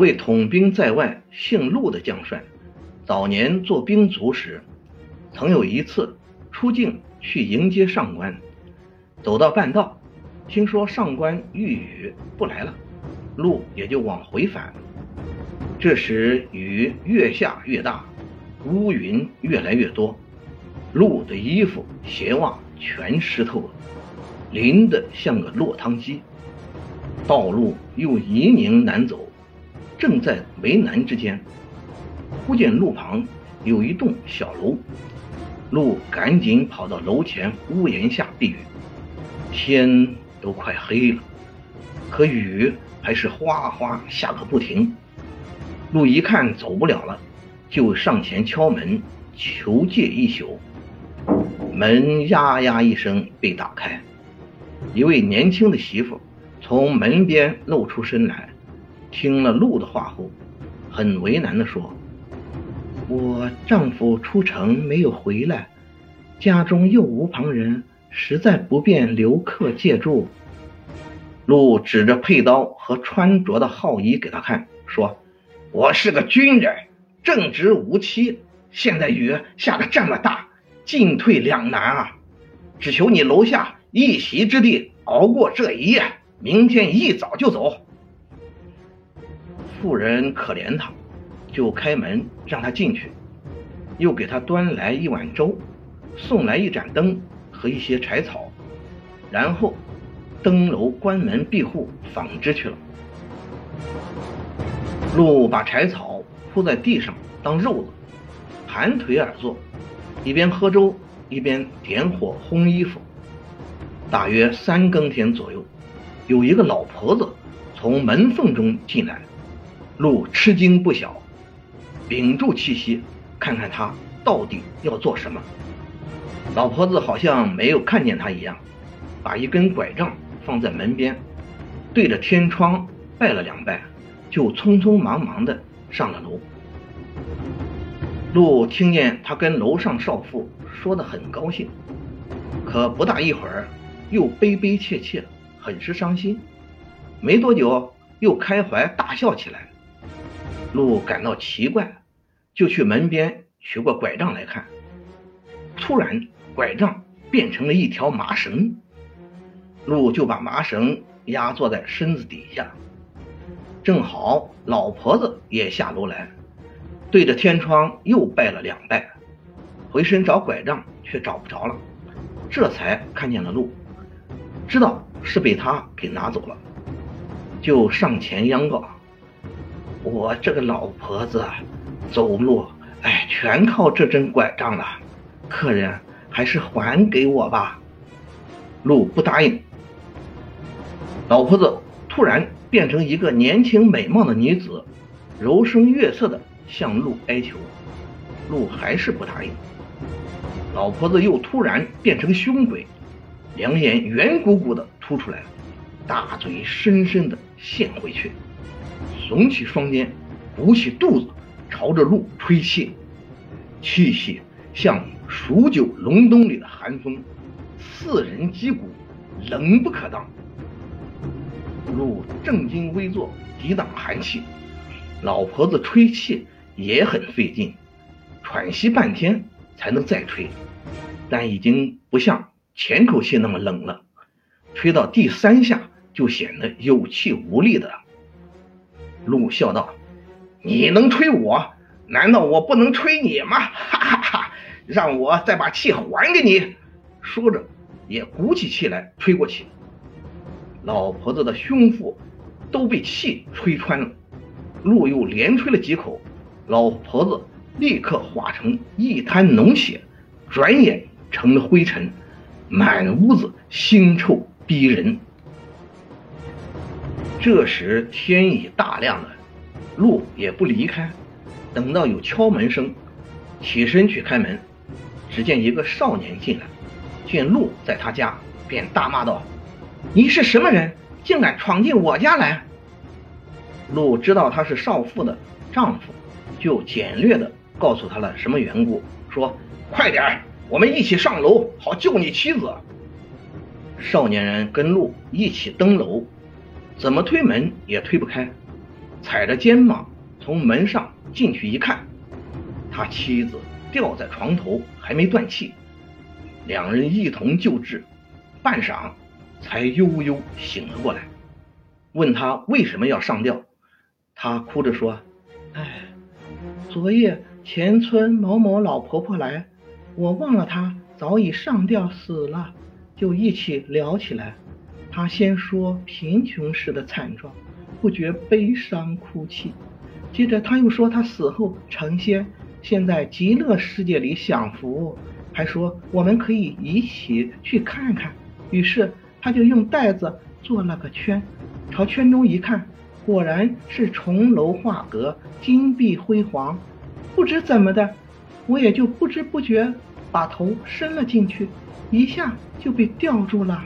位统兵在外、姓陆的将帅，早年做兵卒时，曾有一次出境去迎接上官，走到半道，听说上官遇雨不来了，陆也就往回返。这时雨越下越大，乌云越来越多，陆的衣服、鞋袜全湿透了，淋得像个落汤鸡。道路又泥泞难走，正在为难之间，忽见路旁有一栋小楼，路赶紧跑到楼前屋檐下避雨。天都快黑了，可雨还是哗哗下个不停。路一看走不了了，就上前敲门求借一宿。门呀呀一声被打开，一位年轻的媳妇。从门边露出身来，听了陆的话后，很为难地说：“我丈夫出城没有回来，家中又无旁人，实在不便留客借住。”陆指着佩刀和穿着的号衣给他看，说：“我是个军人，正直无欺。现在雨下的这么大，进退两难啊！只求你楼下一席之地，熬过这一夜。”明天一早就走。妇人可怜他，就开门让他进去，又给他端来一碗粥，送来一盏灯和一些柴草，然后登楼关门闭户纺织去了。陆把柴草铺在地上当褥子，盘腿而坐，一边喝粥一边点火烘衣服。大约三更天左右。有一个老婆子从门缝中进来，陆吃惊不小，屏住气息，看看他到底要做什么。老婆子好像没有看见他一样，把一根拐杖放在门边，对着天窗拜了两拜，就匆匆忙忙的上了楼。陆听见他跟楼上少妇说的很高兴，可不大一会儿又悲悲切切。很是伤心，没多久又开怀大笑起来。鹿感到奇怪，就去门边取过拐杖来看。突然，拐杖变成了一条麻绳，鹿就把麻绳压坐在身子底下。正好老婆子也下楼来，对着天窗又拜了两拜，回身找拐杖却找不着了，这才看见了路，知道。是被他给拿走了，就上前央告：“我这个老婆子走路，哎，全靠这根拐杖了。客人还是还给我吧。”路不答应。老婆子突然变成一个年轻美貌的女子，柔声悦色的向路哀求，路还是不答应。老婆子又突然变成凶鬼。两眼圆鼓鼓的凸出来，大嘴深深的陷回去，耸起双肩，鼓起肚子，朝着路吹气，气息像数九隆冬里的寒风，刺人肌骨，冷不可当。路正襟危坐，抵挡寒气，老婆子吹气也很费劲，喘息半天才能再吹，但已经不像。前口气那么冷了，吹到第三下就显得有气无力的了。陆笑道：“你能吹我，难道我不能吹你吗？哈哈哈！让我再把气还给你。”说着，也鼓起气来吹过去。老婆子的胸腹都被气吹穿了。陆又连吹了几口，老婆子立刻化成一滩脓血，转眼成了灰尘。满屋子腥臭逼人。这时天已大亮了，路也不离开，等到有敲门声，起身去开门，只见一个少年进来，见路在他家，便大骂道：“你是什么人，竟敢闯进我家来？”路知道他是少妇的丈夫，就简略的告诉他了什么缘故，说：“快点儿。”我们一起上楼，好救你妻子。少年人跟路一起登楼，怎么推门也推不开。踩着肩膀从门上进去一看，他妻子吊在床头还没断气，两人一同救治，半晌才悠悠醒了过来。问他为什么要上吊，他哭着说：“哎，昨夜前村某某老婆婆来，我忘了她早已上吊死了，就一起聊起来。他先说贫穷时的惨状，不觉悲伤哭泣。接着他又说他死后成仙，现在极乐世界里享福，还说我们可以一起去看看。于是他就用袋子做了个圈。”朝圈中一看，果然是重楼画阁，金碧辉煌。不知怎么的，我也就不知不觉把头伸了进去，一下就被吊住了。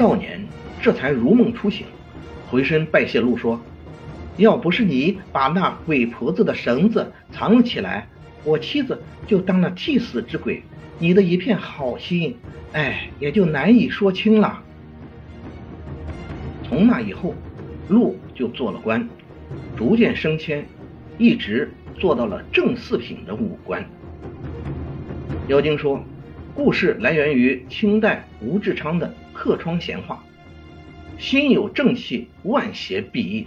少年这才如梦初醒，回身拜谢陆说：“要不是你把那鬼婆子的绳子藏了起来，我妻子就当了替死之鬼。你的一片好心，哎，也就难以说清了。”从那以后，陆就做了官，逐渐升迁，一直做到了正四品的武官。妖精说，故事来源于清代吴志昌的《客窗闲话》，心有正气，万邪必异。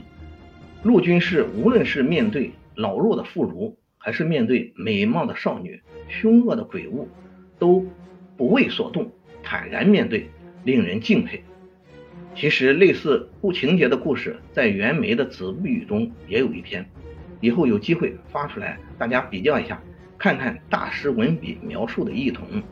陆军士无论是面对老弱的妇孺，还是面对美貌的少女、凶恶的鬼物，都不为所动，坦然面对，令人敬佩。其实类似故情节的故事，在袁枚的《子不语》中也有一篇，以后有机会发出来，大家比较一下，看看大师文笔描述的异同。